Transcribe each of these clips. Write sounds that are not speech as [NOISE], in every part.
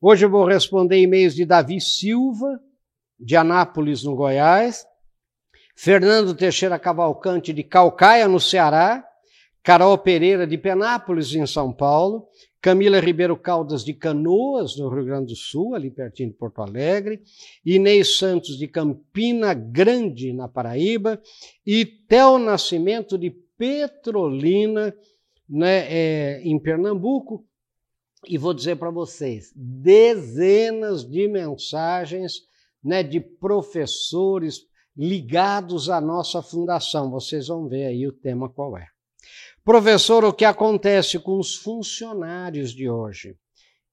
Hoje eu vou responder e-mails de Davi Silva, de Anápolis, no Goiás, Fernando Teixeira Cavalcante, de Calcaia, no Ceará, Carol Pereira, de Penápolis, em São Paulo, Camila Ribeiro Caldas, de Canoas, no Rio Grande do Sul, ali pertinho de Porto Alegre, Inês Santos, de Campina Grande, na Paraíba, e Theo Nascimento, de Petrolina, né, é, em Pernambuco, e vou dizer para vocês, dezenas de mensagens né, de professores ligados à nossa fundação. Vocês vão ver aí o tema qual é. Professor, o que acontece com os funcionários de hoje?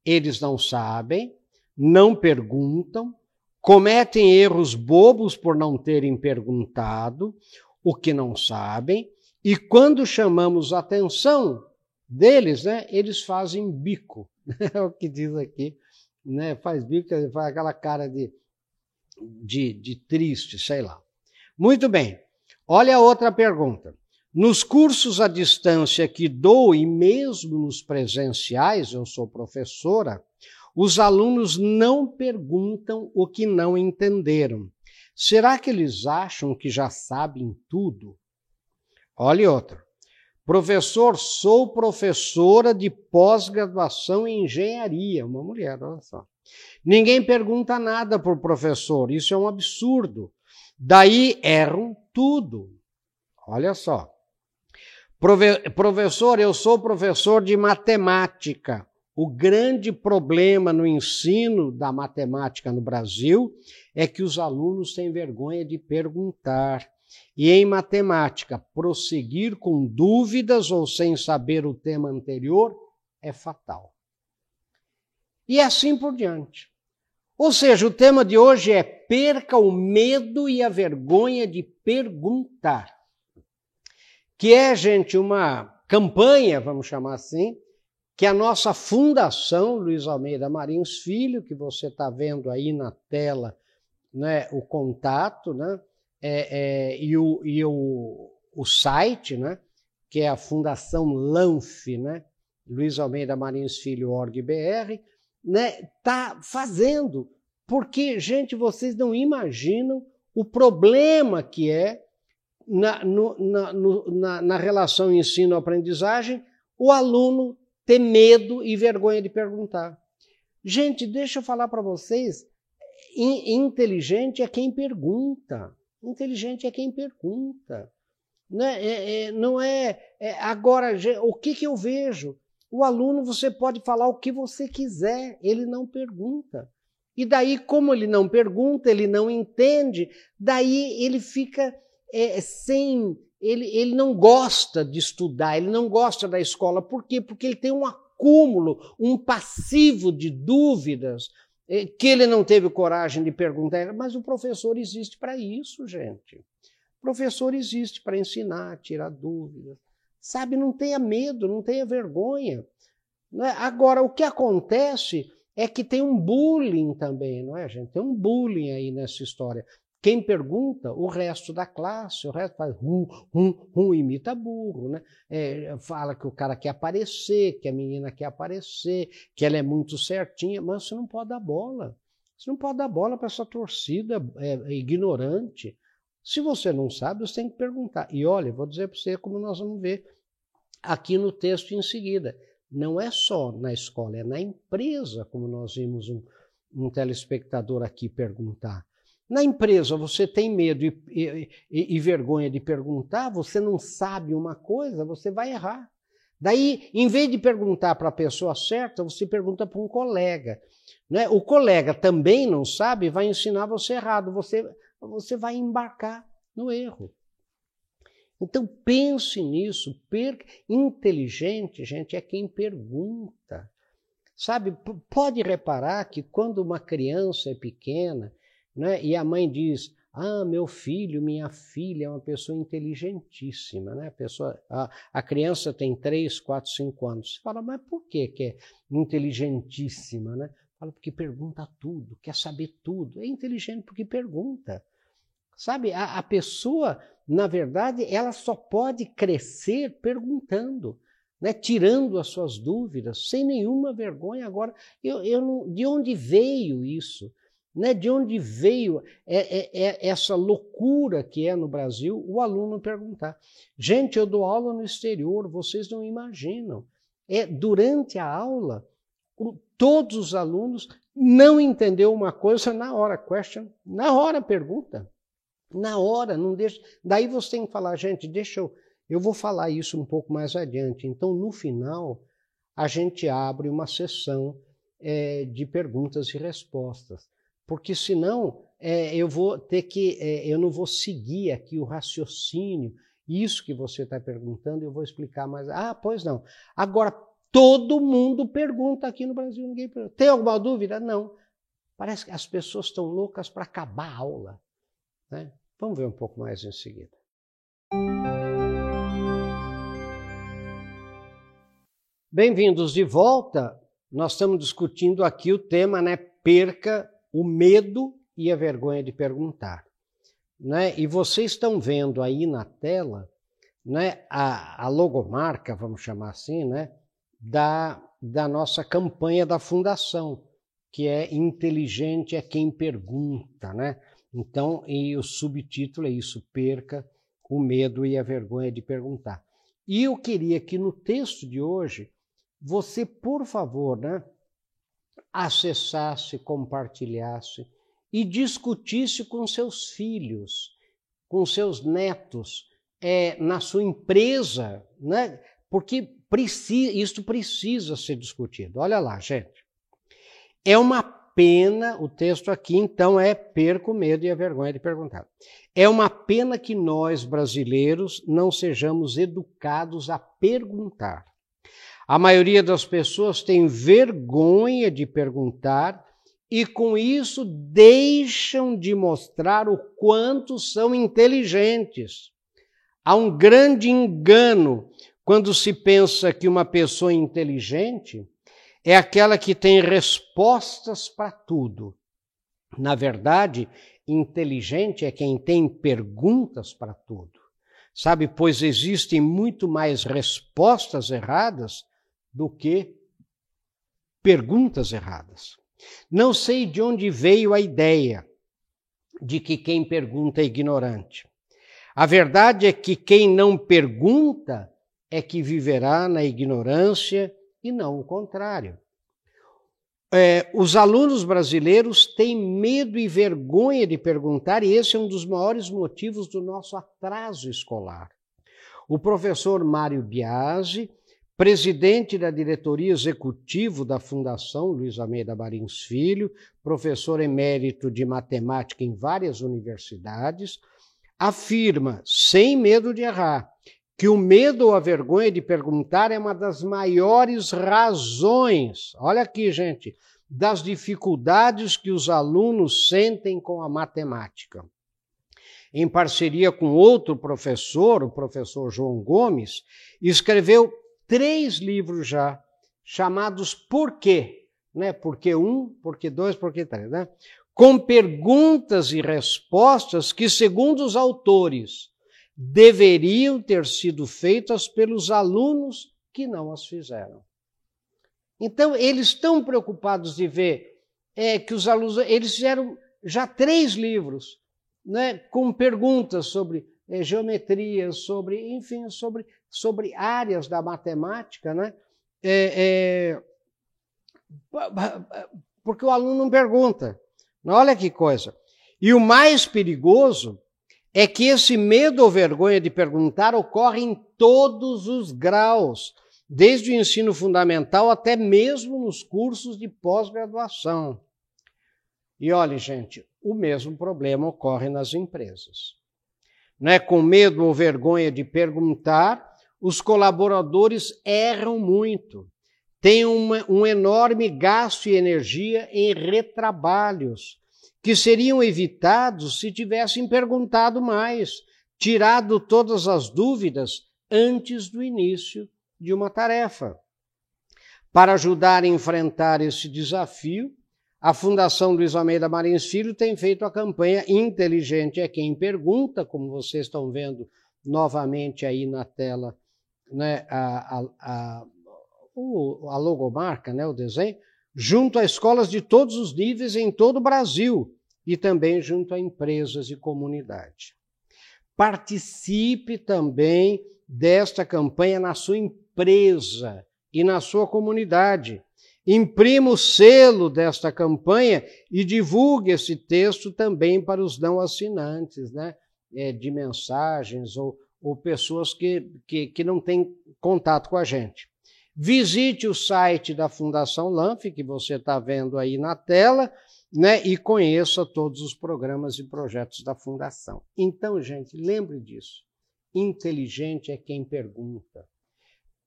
Eles não sabem, não perguntam, cometem erros bobos por não terem perguntado o que não sabem, e quando chamamos atenção, deles, né, eles fazem bico. [LAUGHS] É o que diz aqui, né? Faz bico, faz aquela cara de, de, de triste, sei lá. Muito bem. Olha a outra pergunta. Nos cursos à distância que dou e mesmo nos presenciais, eu sou professora, os alunos não perguntam o que não entenderam. Será que eles acham que já sabem tudo? Olha outra. Professor, sou professora de pós-graduação em engenharia. Uma mulher, olha só. Ninguém pergunta nada por professor, isso é um absurdo. Daí erram tudo. Olha só. Prove professor, eu sou professor de matemática. O grande problema no ensino da matemática no Brasil é que os alunos têm vergonha de perguntar. E em matemática, prosseguir com dúvidas ou sem saber o tema anterior é fatal. E assim por diante. Ou seja, o tema de hoje é perca o medo e a vergonha de perguntar. Que é, gente, uma campanha, vamos chamar assim, que a nossa fundação, Luiz Almeida Marins Filho, que você está vendo aí na tela, né, o contato, né, é, é, e, o, e o, o site, né, que é a Fundação LANF, né, Luiz Almeida Marins Filho, org.br, né, tá fazendo. Porque, gente, vocês não imaginam o problema que é na, no, na, no, na, na relação ensino-aprendizagem o aluno ter medo e vergonha de perguntar. Gente, deixa eu falar para vocês, inteligente é quem pergunta. Inteligente é quem pergunta. Né? É, é, não é, é agora o que, que eu vejo? O aluno você pode falar o que você quiser, ele não pergunta. E daí, como ele não pergunta, ele não entende, daí ele fica é, sem. Ele, ele não gosta de estudar, ele não gosta da escola. Por quê? Porque ele tem um acúmulo, um passivo de dúvidas, que ele não teve coragem de perguntar, mas o professor existe para isso, gente. O professor existe para ensinar, tirar dúvidas. Sabe, não tenha medo, não tenha vergonha. Não é? Agora, o que acontece é que tem um bullying também, não é, gente? Tem um bullying aí nessa história. Quem pergunta, o resto da classe, o resto faz rum, rum, rum, imita burro, né? É, fala que o cara quer aparecer, que a menina quer aparecer, que ela é muito certinha, mas você não pode dar bola. Você não pode dar bola para essa torcida é, ignorante. Se você não sabe, você tem que perguntar. E olha, vou dizer para você como nós vamos ver aqui no texto em seguida. Não é só na escola, é na empresa, como nós vimos um, um telespectador aqui perguntar. Na empresa, você tem medo e, e, e, vergonha de perguntar, você não sabe uma coisa, você vai errar. Daí, em vez de perguntar para a pessoa certa, você pergunta para um colega. Né? O colega também não sabe, vai ensinar você errado, você, você vai embarcar no erro. Então pense nisso. Per... Inteligente, gente, é quem pergunta. Sabe, pode reparar que quando uma criança é pequena, né? E a mãe diz: Ah, meu filho, minha filha é uma pessoa inteligentíssima. Né? A, pessoa, a, a criança tem 3, 4, 5 anos. Você fala, mas por que, que é inteligentíssima? Né? Fala, porque pergunta tudo, quer saber tudo. É inteligente porque pergunta. Sabe, a, a pessoa, na verdade, ela só pode crescer perguntando. né, tirando as suas dúvidas, sem nenhuma vergonha. Agora, eu, eu não, de onde veio isso? Né? De onde veio é, é, é essa loucura que é no Brasil o aluno perguntar? Gente, eu dou aula no exterior, vocês não imaginam. É durante a aula, todos os alunos não entendeu uma coisa na hora, question, na hora pergunta. Na hora, não deixa. Daí você tem que falar, gente, deixa eu eu vou falar isso um pouco mais adiante. Então, no final, a gente abre uma sessão é, de perguntas e respostas, porque senão é, eu vou ter que, é, eu não vou seguir aqui o raciocínio. Isso que você está perguntando, eu vou explicar mais. Ah, pois não. Agora, todo mundo pergunta aqui no Brasil, ninguém pergunta. Tem alguma dúvida? Não. Parece que as pessoas estão loucas para acabar a aula. Né? Vamos ver um pouco mais em seguida. Bem-vindos de volta. Nós estamos discutindo aqui o tema, né? Perca o medo e a vergonha de perguntar. Né? E vocês estão vendo aí na tela né, a, a logomarca, vamos chamar assim, né, da, da nossa campanha da Fundação, que é Inteligente é quem pergunta. Né? Então, e o subtítulo é isso: Perca o medo e a vergonha de perguntar. E eu queria que no texto de hoje você, por favor, né, acessasse, compartilhasse e discutisse com seus filhos, com seus netos, é, na sua empresa, né? porque precisa, isso precisa ser discutido. Olha lá, gente. É uma pena, o texto aqui então é perco o medo e a vergonha de perguntar. É uma pena que nós, brasileiros, não sejamos educados a perguntar. A maioria das pessoas tem vergonha de perguntar e, com isso, deixam de mostrar o quanto são inteligentes. Há um grande engano quando se pensa que uma pessoa inteligente é aquela que tem respostas para tudo. Na verdade, inteligente é quem tem perguntas para tudo. Sabe, pois existem muito mais respostas erradas do que perguntas erradas. Não sei de onde veio a ideia de que quem pergunta é ignorante. A verdade é que quem não pergunta é que viverá na ignorância e não o contrário. É, os alunos brasileiros têm medo e vergonha de perguntar, e esse é um dos maiores motivos do nosso atraso escolar. O professor Mário Biasi presidente da diretoria executivo da Fundação Luiz Almeida Marins Filho, professor emérito de matemática em várias universidades, afirma, sem medo de errar, que o medo ou a vergonha de perguntar é uma das maiores razões, olha aqui, gente, das dificuldades que os alunos sentem com a matemática. Em parceria com outro professor, o professor João Gomes, escreveu três livros já, chamados Por quê? Né? Por que um, por que dois, por que três, né? Com perguntas e respostas que, segundo os autores, deveriam ter sido feitas pelos alunos que não as fizeram. Então, eles estão preocupados de ver é, que os alunos, eles fizeram já três livros, né, com perguntas sobre é, geometria, sobre, enfim, sobre sobre áreas da matemática, né? É, é, porque o aluno não pergunta. Olha que coisa. E o mais perigoso é que esse medo ou vergonha de perguntar ocorre em todos os graus, desde o ensino fundamental até mesmo nos cursos de pós-graduação. E olhe, gente, o mesmo problema ocorre nas empresas. Não é com medo ou vergonha de perguntar, os colaboradores erram muito, têm uma, um enorme gasto e energia em retrabalhos, que seriam evitados se tivessem perguntado mais, tirado todas as dúvidas antes do início de uma tarefa. Para ajudar a enfrentar esse desafio, a Fundação Luiz Almeida Marins Filho tem feito a campanha Inteligente é quem pergunta, como vocês estão vendo novamente aí na tela né, a, a, a, a logomarca, né, o desenho, junto a escolas de todos os níveis em todo o Brasil e também junto a empresas e comunidade. Participe também desta campanha na sua empresa e na sua comunidade. Imprima o selo desta campanha e divulgue esse texto também para os não assinantes, né? É, de mensagens ou, ou pessoas que, que, que não têm contato com a gente. Visite o site da Fundação Lanf, que você está vendo aí na tela, né? E conheça todos os programas e projetos da Fundação. Então, gente, lembre disso. Inteligente é quem pergunta.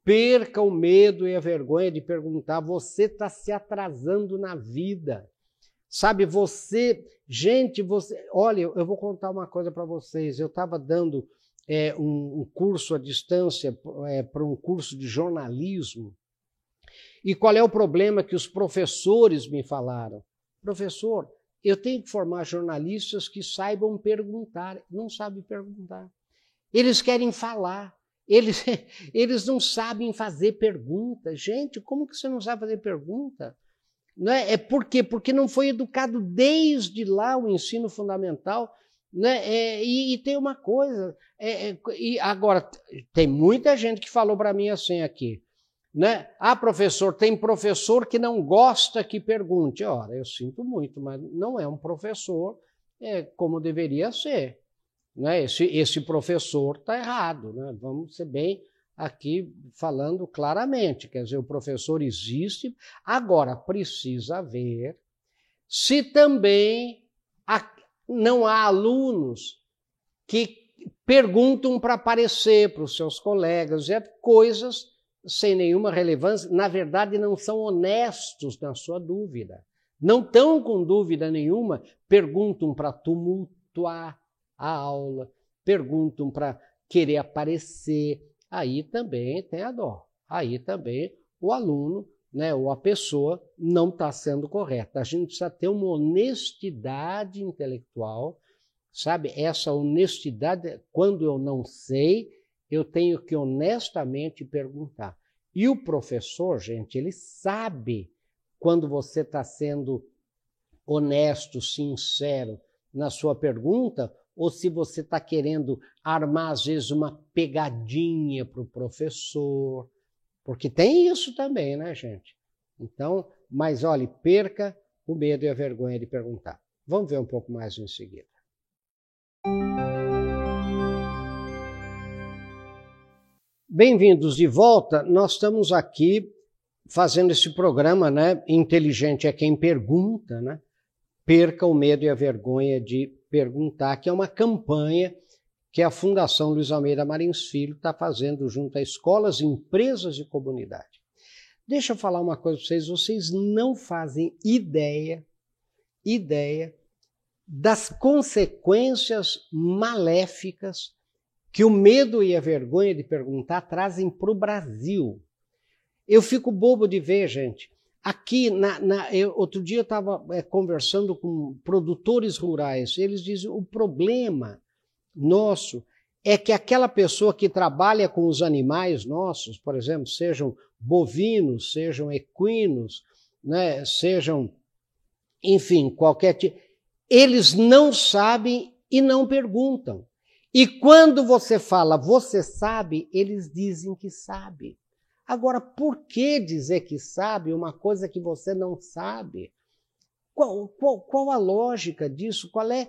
Perca o medo e a vergonha de perguntar. Você está se atrasando na vida. Sabe, você. Gente, você. Olha, eu vou contar uma coisa para vocês. Eu estava dando é, um, um, curso à distância é, para um curso de jornalismo. E qual é o problema que os professores me falaram? Professor, eu tenho que formar jornalistas que saibam perguntar. Não sabem perguntar. Eles querem falar. Eles, [LAUGHS] eles não sabem fazer pergunta. Gente, como que você não sabe fazer pergunta? Não é? é por quê? Porque não foi educado desde lá o ensino fundamental. Né? É, e, e, tem uma coisa, é, é, e agora tem muita gente que falou para mim assim aqui, né? Ah, professor, tem professor que não gosta que pergunte. Ora, eu sinto muito, mas não é um professor é, como deveria ser. Né? Esse, esse professor está errado. Né? Vamos ser bem aqui falando claramente. Quer dizer, o professor existe, agora precisa ver se também há, não há alunos que perguntam para aparecer para os seus colegas, é coisas sem nenhuma relevância, na verdade não são honestos na sua dúvida. Não estão com dúvida nenhuma, perguntam para tumultuar, a aula, perguntam para querer aparecer. Aí também tem a dó. Aí também o aluno, né, ou a pessoa não está sendo correta. A gente precisa ter uma honestidade intelectual, sabe? Essa honestidade, quando eu não sei, eu tenho que honestamente perguntar. E o professor, gente, ele sabe quando você está sendo honesto, sincero na sua pergunta, ou se você está querendo armar, às vezes, uma pegadinha para o professor, porque tem isso também, né, gente? Então, mas olhe, perca o medo e a vergonha de perguntar. Vamos ver um pouco mais em seguida. Bem-vindos de volta. Nós estamos aqui fazendo esse programa, né? Inteligente é quem pergunta, né? Perca o medo e a vergonha de perguntar, que é uma campanha que a Fundação Luiz Almeida Marins Filho está fazendo junto a escolas, empresas e comunidade. Deixa eu falar uma coisa para vocês, vocês não fazem ideia, ideia das consequências maléficas que o medo e a vergonha de perguntar trazem para o Brasil. Eu fico bobo de ver, gente, Aqui, na, na, eu, outro dia eu estava é, conversando com produtores rurais, eles dizem o problema nosso é que aquela pessoa que trabalha com os animais nossos, por exemplo, sejam bovinos, sejam equinos, né, sejam, enfim, qualquer tipo, eles não sabem e não perguntam. E quando você fala, você sabe, eles dizem que sabe. Agora, por que dizer que sabe uma coisa que você não sabe? Qual, qual, qual, a lógica disso? Qual é,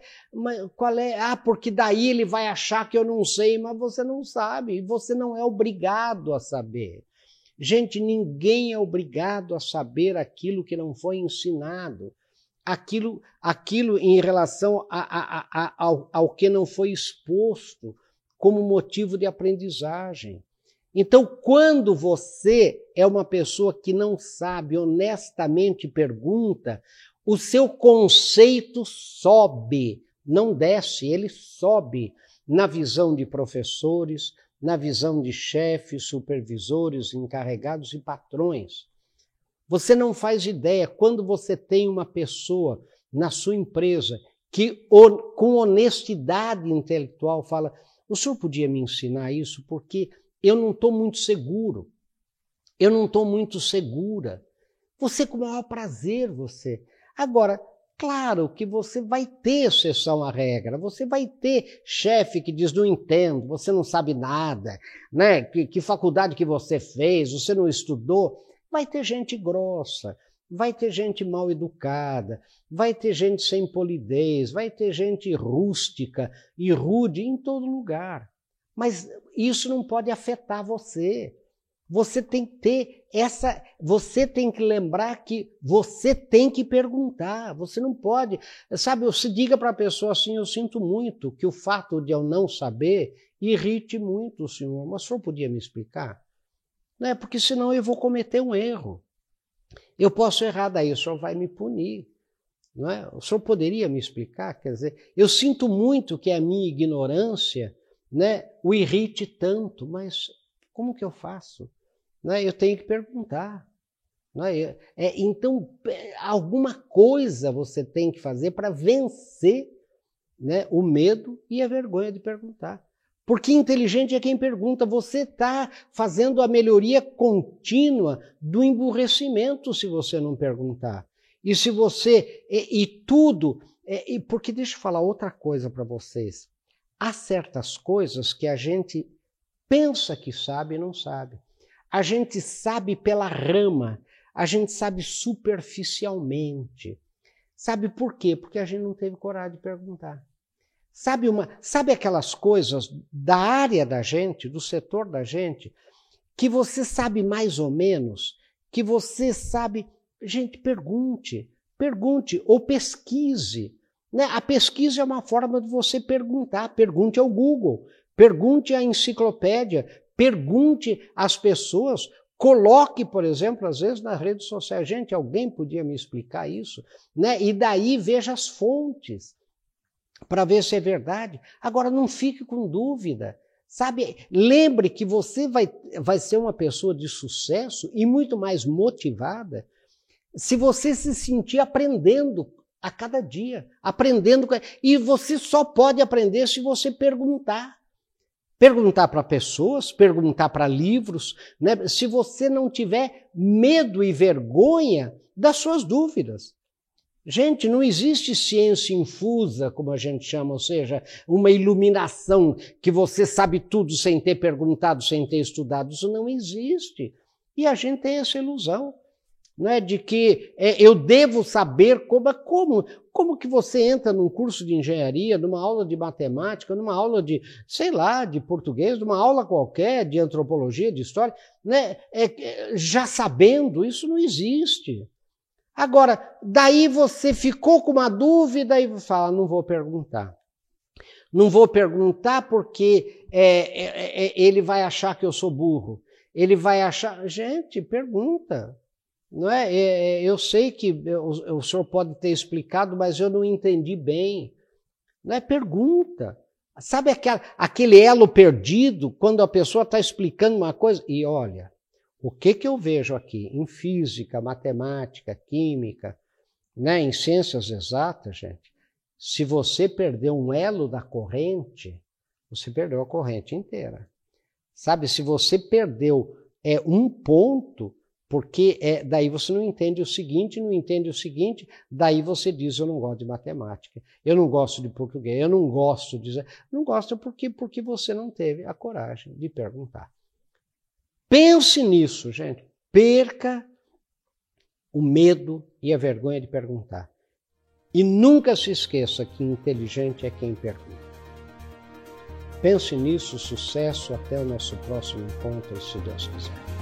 qual é? Ah, porque daí ele vai achar que eu não sei, mas você não sabe, você não é obrigado a saber. Gente, ninguém é obrigado a saber aquilo que não foi ensinado, aquilo, aquilo em relação a, a, a, ao, ao que não foi exposto como motivo de aprendizagem. Então, quando você é uma pessoa que não sabe, honestamente pergunta, o seu conceito sobe, não desce, ele sobe na visão de professores, na visão de chefes, supervisores, encarregados e patrões. Você não faz ideia quando você tem uma pessoa na sua empresa que, com honestidade intelectual, fala: o senhor podia me ensinar isso? Porque eu não estou muito seguro, eu não estou muito segura. Você com o maior prazer, você. Agora, Claro que você vai ter exceção à regra, você vai ter chefe que diz não entendo, você não sabe nada, né? Que, que, faculdade que você fez, você não estudou. Vai ter gente grossa, vai ter gente mal educada, vai ter gente sem polidez, vai ter gente rústica e rude em todo lugar. Mas isso não pode afetar você. Você tem que ter essa, você tem que lembrar que você tem que perguntar, você não pode, sabe, você diga para a pessoa assim, eu sinto muito que o fato de eu não saber irrite muito o senhor, mas o senhor podia me explicar? Não é porque senão eu vou cometer um erro. Eu posso errar daí, o senhor vai me punir. Não é? O senhor poderia me explicar? Quer dizer, eu sinto muito que a minha ignorância né, o irrite tanto, mas como que eu faço? Né? Eu tenho que perguntar. Né? É, então, é, alguma coisa você tem que fazer para vencer né, o medo e a vergonha de perguntar. Porque inteligente é quem pergunta. Você está fazendo a melhoria contínua do emburrecimento se você não perguntar. E se você. E, e tudo. É, e porque deixa eu falar outra coisa para vocês. Há certas coisas que a gente pensa que sabe e não sabe. A gente sabe pela rama, a gente sabe superficialmente. Sabe por quê? Porque a gente não teve coragem de perguntar. Sabe, uma, sabe aquelas coisas da área da gente, do setor da gente, que você sabe mais ou menos, que você sabe. Gente, pergunte, pergunte ou pesquise. Né? A pesquisa é uma forma de você perguntar. Pergunte ao Google, pergunte à enciclopédia, Pergunte às pessoas, coloque, por exemplo, às vezes nas redes sociais, gente, alguém podia me explicar isso, né? E daí veja as fontes para ver se é verdade. Agora não fique com dúvida. Sabe, lembre que você vai, vai ser uma pessoa de sucesso e muito mais motivada se você se sentir aprendendo a cada dia, aprendendo. E você só pode aprender se você perguntar. Perguntar para pessoas, perguntar para livros, né? se você não tiver medo e vergonha das suas dúvidas. Gente, não existe ciência infusa, como a gente chama, ou seja, uma iluminação que você sabe tudo sem ter perguntado, sem ter estudado. Isso não existe. E a gente tem essa ilusão né, de que é, eu devo saber como, como, como que você entra num curso de engenharia, numa aula de matemática, numa aula de, sei lá, de português, numa aula qualquer, de antropologia, de história, né, é, já sabendo, isso não existe. Agora, daí você ficou com uma dúvida e fala, não vou perguntar. Não vou perguntar porque é, é, é ele vai achar que eu sou burro. Ele vai achar. Gente, pergunta. Não é? é? é eu sei que o, senhor pode ter explicado, mas eu não entendi bem. Não é pergunta. Sabe aquela, aquele elo perdido quando a pessoa está explicando uma coisa? E olha, o que, que eu vejo aqui em física, matemática, química, né, em ciências exatas, gente? Se você perdeu um elo da corrente, você perdeu a corrente inteira. Sabe, se você perdeu é um ponto, porque é, daí você não entende o seguinte, não entende o seguinte, daí você diz: eu não gosto de matemática, eu não gosto de português, eu não gosto de. Não gosta porque, porque você não teve a coragem de perguntar. Pense nisso, gente. Perca o medo e a vergonha de perguntar. E nunca se esqueça que inteligente é quem pergunta. Pense nisso, sucesso, até o nosso próximo encontro, se Deus quiser.